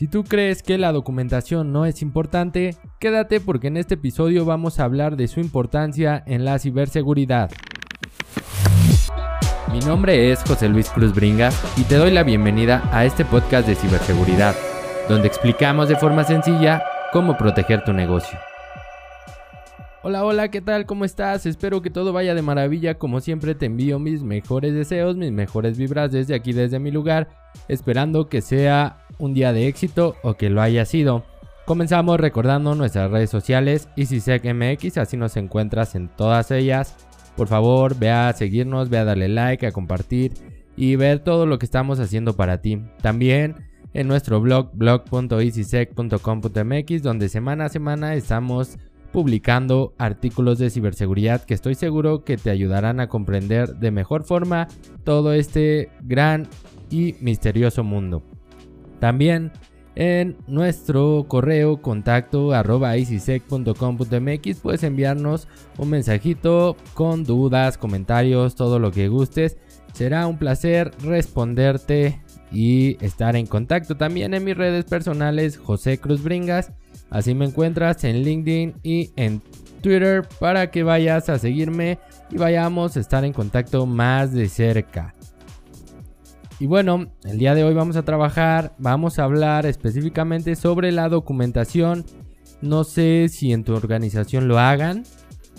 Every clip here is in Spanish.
Si tú crees que la documentación no es importante, quédate porque en este episodio vamos a hablar de su importancia en la ciberseguridad. Mi nombre es José Luis Cruz Bringas y te doy la bienvenida a este podcast de ciberseguridad, donde explicamos de forma sencilla cómo proteger tu negocio. Hola, hola, ¿qué tal? ¿Cómo estás? Espero que todo vaya de maravilla. Como siempre te envío mis mejores deseos, mis mejores vibras desde aquí, desde mi lugar, esperando que sea un día de éxito o que lo haya sido. Comenzamos recordando nuestras redes sociales, EasySecMX, así nos encuentras en todas ellas. Por favor, ve a seguirnos, ve a darle like, a compartir y ver todo lo que estamos haciendo para ti. También en nuestro blog blog.easysec.com.mx donde semana a semana estamos publicando artículos de ciberseguridad que estoy seguro que te ayudarán a comprender de mejor forma todo este gran y misterioso mundo. También en nuestro correo contacto arroba puedes enviarnos un mensajito con dudas, comentarios, todo lo que gustes. Será un placer responderte y estar en contacto también en mis redes personales José Cruz Bringas Así me encuentras en LinkedIn y en Twitter para que vayas a seguirme y vayamos a estar en contacto más de cerca. Y bueno, el día de hoy vamos a trabajar, vamos a hablar específicamente sobre la documentación. No sé si en tu organización lo hagan.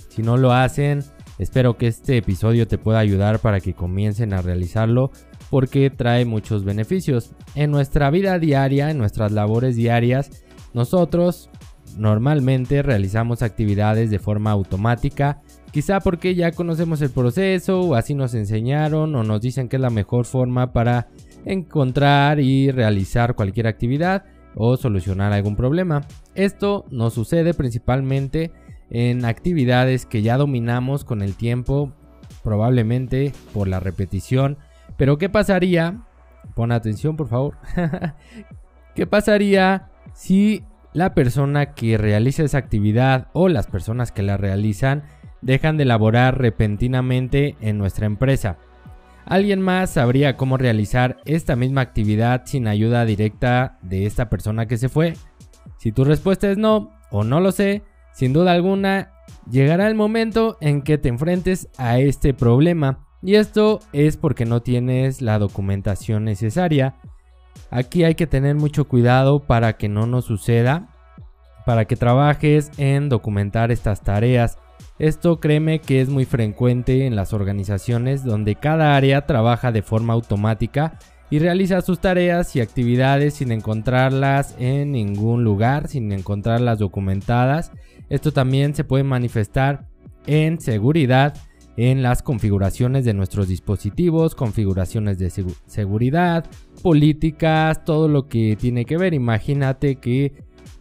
Si no lo hacen, espero que este episodio te pueda ayudar para que comiencen a realizarlo porque trae muchos beneficios. En nuestra vida diaria, en nuestras labores diarias, nosotros normalmente realizamos actividades de forma automática, quizá porque ya conocemos el proceso o así nos enseñaron o nos dicen que es la mejor forma para encontrar y realizar cualquier actividad o solucionar algún problema. Esto nos sucede principalmente en actividades que ya dominamos con el tiempo, probablemente por la repetición. Pero ¿qué pasaría? Pon atención por favor. ¿Qué pasaría si la persona que realiza esa actividad o las personas que la realizan dejan de laborar repentinamente en nuestra empresa. ¿Alguien más sabría cómo realizar esta misma actividad sin ayuda directa de esta persona que se fue? Si tu respuesta es no o no lo sé, sin duda alguna llegará el momento en que te enfrentes a este problema. Y esto es porque no tienes la documentación necesaria Aquí hay que tener mucho cuidado para que no nos suceda, para que trabajes en documentar estas tareas. Esto créeme que es muy frecuente en las organizaciones donde cada área trabaja de forma automática y realiza sus tareas y actividades sin encontrarlas en ningún lugar, sin encontrarlas documentadas. Esto también se puede manifestar en seguridad en las configuraciones de nuestros dispositivos, configuraciones de seguridad, políticas, todo lo que tiene que ver. Imagínate que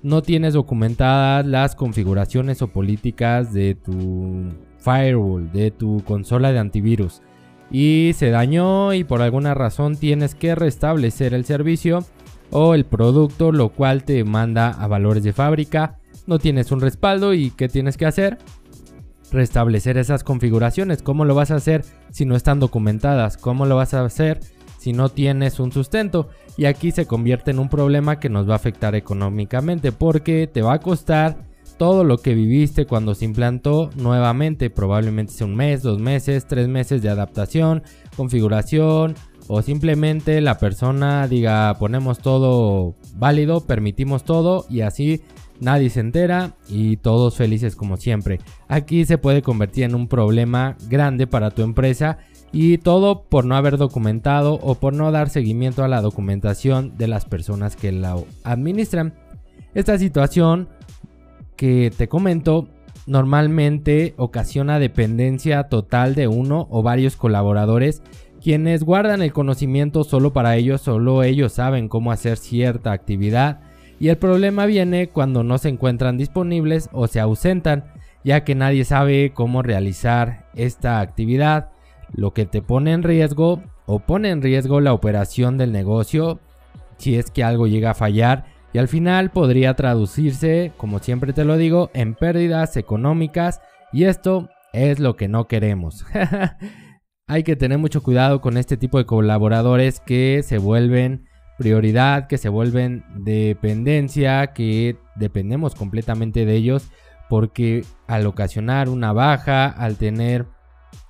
no tienes documentadas las configuraciones o políticas de tu firewall, de tu consola de antivirus y se dañó y por alguna razón tienes que restablecer el servicio o el producto, lo cual te manda a valores de fábrica. No tienes un respaldo y ¿qué tienes que hacer? Restablecer esas configuraciones. ¿Cómo lo vas a hacer si no están documentadas? ¿Cómo lo vas a hacer si no tienes un sustento? Y aquí se convierte en un problema que nos va a afectar económicamente porque te va a costar todo lo que viviste cuando se implantó nuevamente. Probablemente sea un mes, dos meses, tres meses de adaptación, configuración o simplemente la persona diga ponemos todo válido, permitimos todo y así nadie se entera y todos felices como siempre. Aquí se puede convertir en un problema grande para tu empresa y todo por no haber documentado o por no dar seguimiento a la documentación de las personas que la administran. Esta situación que te comento normalmente ocasiona dependencia total de uno o varios colaboradores quienes guardan el conocimiento solo para ellos, solo ellos saben cómo hacer cierta actividad y el problema viene cuando no se encuentran disponibles o se ausentan, ya que nadie sabe cómo realizar esta actividad, lo que te pone en riesgo o pone en riesgo la operación del negocio si es que algo llega a fallar y al final podría traducirse, como siempre te lo digo, en pérdidas económicas y esto es lo que no queremos. Hay que tener mucho cuidado con este tipo de colaboradores que se vuelven prioridad, que se vuelven dependencia, que dependemos completamente de ellos porque al ocasionar una baja, al tener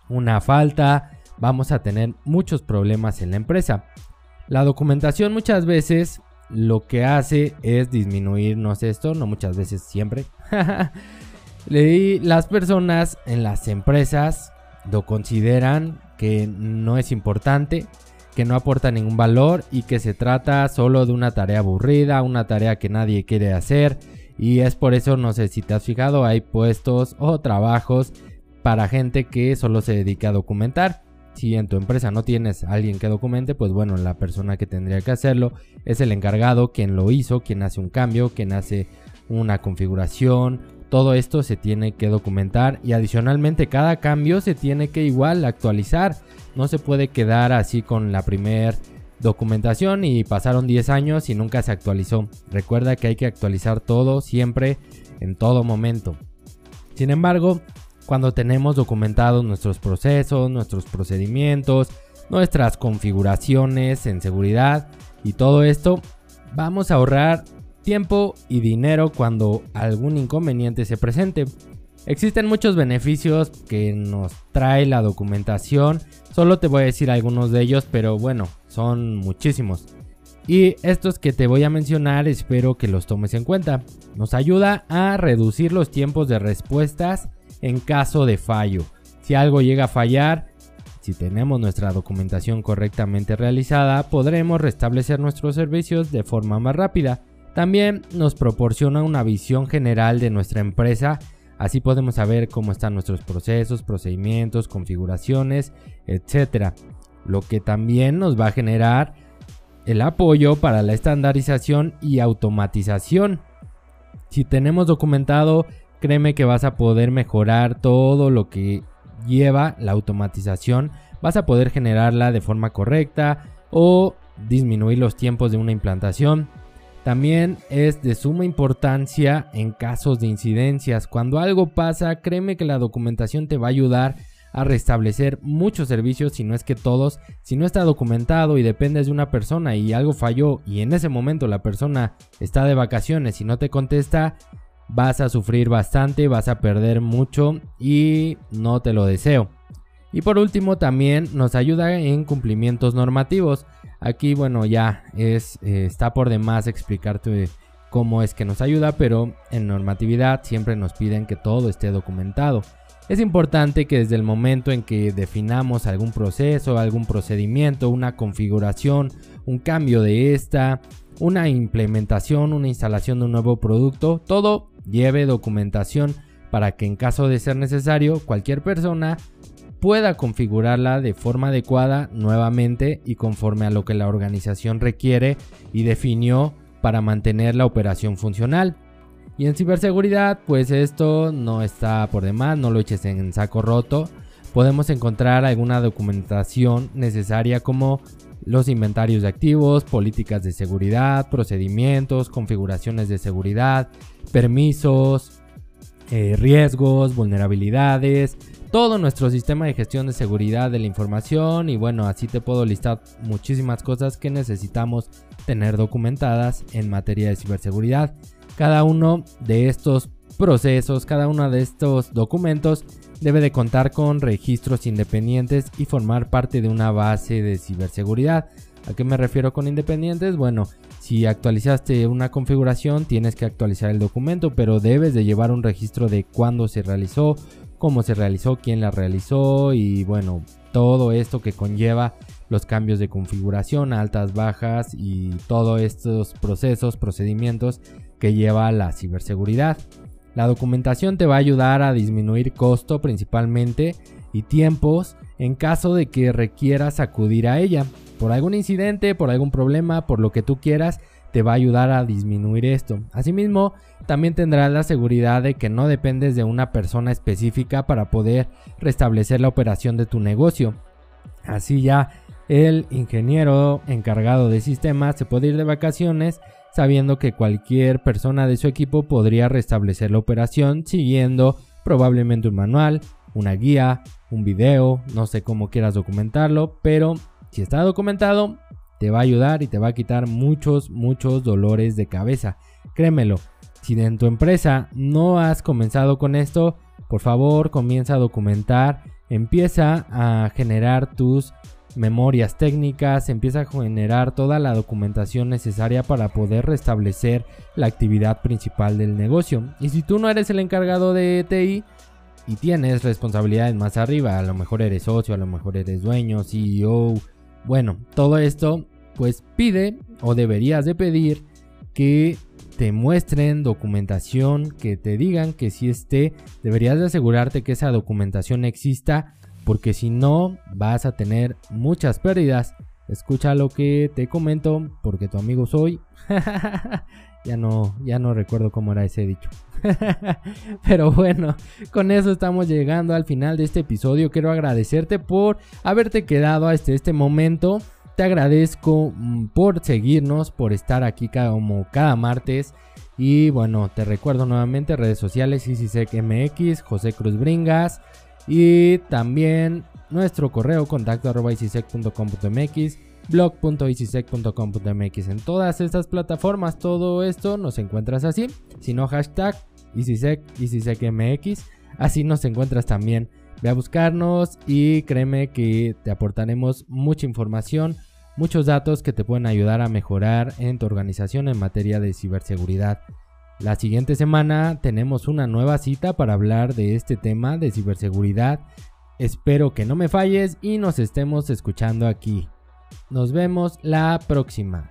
una falta, vamos a tener muchos problemas en la empresa. La documentación muchas veces lo que hace es disminuirnos esto, no muchas veces siempre. las personas en las empresas lo consideran que no es importante, que no aporta ningún valor y que se trata solo de una tarea aburrida, una tarea que nadie quiere hacer. Y es por eso, no sé si te has fijado, hay puestos o trabajos para gente que solo se dedica a documentar. Si en tu empresa no tienes a alguien que documente, pues bueno, la persona que tendría que hacerlo es el encargado, quien lo hizo, quien hace un cambio, quien hace una configuración. Todo esto se tiene que documentar y adicionalmente cada cambio se tiene que igual actualizar. No se puede quedar así con la primer documentación y pasaron 10 años y nunca se actualizó. Recuerda que hay que actualizar todo siempre, en todo momento. Sin embargo, cuando tenemos documentados nuestros procesos, nuestros procedimientos, nuestras configuraciones en seguridad y todo esto, vamos a ahorrar tiempo y dinero cuando algún inconveniente se presente. Existen muchos beneficios que nos trae la documentación, solo te voy a decir algunos de ellos, pero bueno, son muchísimos. Y estos que te voy a mencionar espero que los tomes en cuenta. Nos ayuda a reducir los tiempos de respuestas en caso de fallo. Si algo llega a fallar, si tenemos nuestra documentación correctamente realizada, podremos restablecer nuestros servicios de forma más rápida. También nos proporciona una visión general de nuestra empresa, así podemos saber cómo están nuestros procesos, procedimientos, configuraciones, etc. Lo que también nos va a generar el apoyo para la estandarización y automatización. Si tenemos documentado créeme que vas a poder mejorar todo lo que lleva la automatización, vas a poder generarla de forma correcta o disminuir los tiempos de una implantación. También es de suma importancia en casos de incidencias. Cuando algo pasa, créeme que la documentación te va a ayudar a restablecer muchos servicios, si no es que todos. Si no está documentado y dependes de una persona y algo falló y en ese momento la persona está de vacaciones y no te contesta, vas a sufrir bastante, vas a perder mucho y no te lo deseo. Y por último también nos ayuda en cumplimientos normativos. Aquí bueno ya es, eh, está por demás explicarte cómo es que nos ayuda, pero en normatividad siempre nos piden que todo esté documentado. Es importante que desde el momento en que definamos algún proceso, algún procedimiento, una configuración, un cambio de esta, una implementación, una instalación de un nuevo producto, todo lleve documentación para que en caso de ser necesario cualquier persona pueda configurarla de forma adecuada nuevamente y conforme a lo que la organización requiere y definió para mantener la operación funcional. Y en ciberseguridad, pues esto no está por demás, no lo eches en saco roto. Podemos encontrar alguna documentación necesaria como los inventarios de activos, políticas de seguridad, procedimientos, configuraciones de seguridad, permisos, eh, riesgos, vulnerabilidades, todo nuestro sistema de gestión de seguridad de la información y bueno, así te puedo listar muchísimas cosas que necesitamos tener documentadas en materia de ciberseguridad. Cada uno de estos procesos, cada uno de estos documentos debe de contar con registros independientes y formar parte de una base de ciberseguridad. ¿A qué me refiero con independientes? Bueno, si actualizaste una configuración tienes que actualizar el documento, pero debes de llevar un registro de cuándo se realizó, cómo se realizó, quién la realizó y bueno, todo esto que conlleva los cambios de configuración, altas, bajas y todos estos procesos, procedimientos que lleva la ciberseguridad. La documentación te va a ayudar a disminuir costo principalmente y tiempos en caso de que requieras acudir a ella. Por algún incidente, por algún problema, por lo que tú quieras, te va a ayudar a disminuir esto. Asimismo, también tendrás la seguridad de que no dependes de una persona específica para poder restablecer la operación de tu negocio. Así ya el ingeniero encargado de sistemas se puede ir de vacaciones sabiendo que cualquier persona de su equipo podría restablecer la operación siguiendo probablemente un manual, una guía, un video, no sé cómo quieras documentarlo, pero si está documentado, te va a ayudar y te va a quitar muchos, muchos dolores de cabeza. Créemelo, si en tu empresa no has comenzado con esto, por favor comienza a documentar, empieza a generar tus memorias técnicas, empieza a generar toda la documentación necesaria para poder restablecer la actividad principal del negocio. Y si tú no eres el encargado de TI y tienes responsabilidades más arriba, a lo mejor eres socio, a lo mejor eres dueño, CEO, bueno, todo esto pues pide o deberías de pedir que te muestren documentación, que te digan que si esté, deberías de asegurarte que esa documentación exista porque si no vas a tener muchas pérdidas. Escucha lo que te comento porque tu amigo soy. ya no, ya no recuerdo cómo era ese dicho. Pero bueno, con eso estamos llegando al final de este episodio. Quiero agradecerte por haberte quedado hasta este momento. Te agradezco mm, por seguirnos, por estar aquí como cada martes. Y bueno, te recuerdo nuevamente redes sociales, MX, José Cruz Bringas. Y también nuestro correo contacto arroba En todas estas plataformas, todo esto nos encuentras así. Si no, hashtag ICISEC, ICISECMX. Así nos encuentras también. Ve a buscarnos y créeme que te aportaremos mucha información, muchos datos que te pueden ayudar a mejorar en tu organización en materia de ciberseguridad. La siguiente semana tenemos una nueva cita para hablar de este tema de ciberseguridad. Espero que no me falles y nos estemos escuchando aquí. Nos vemos la próxima.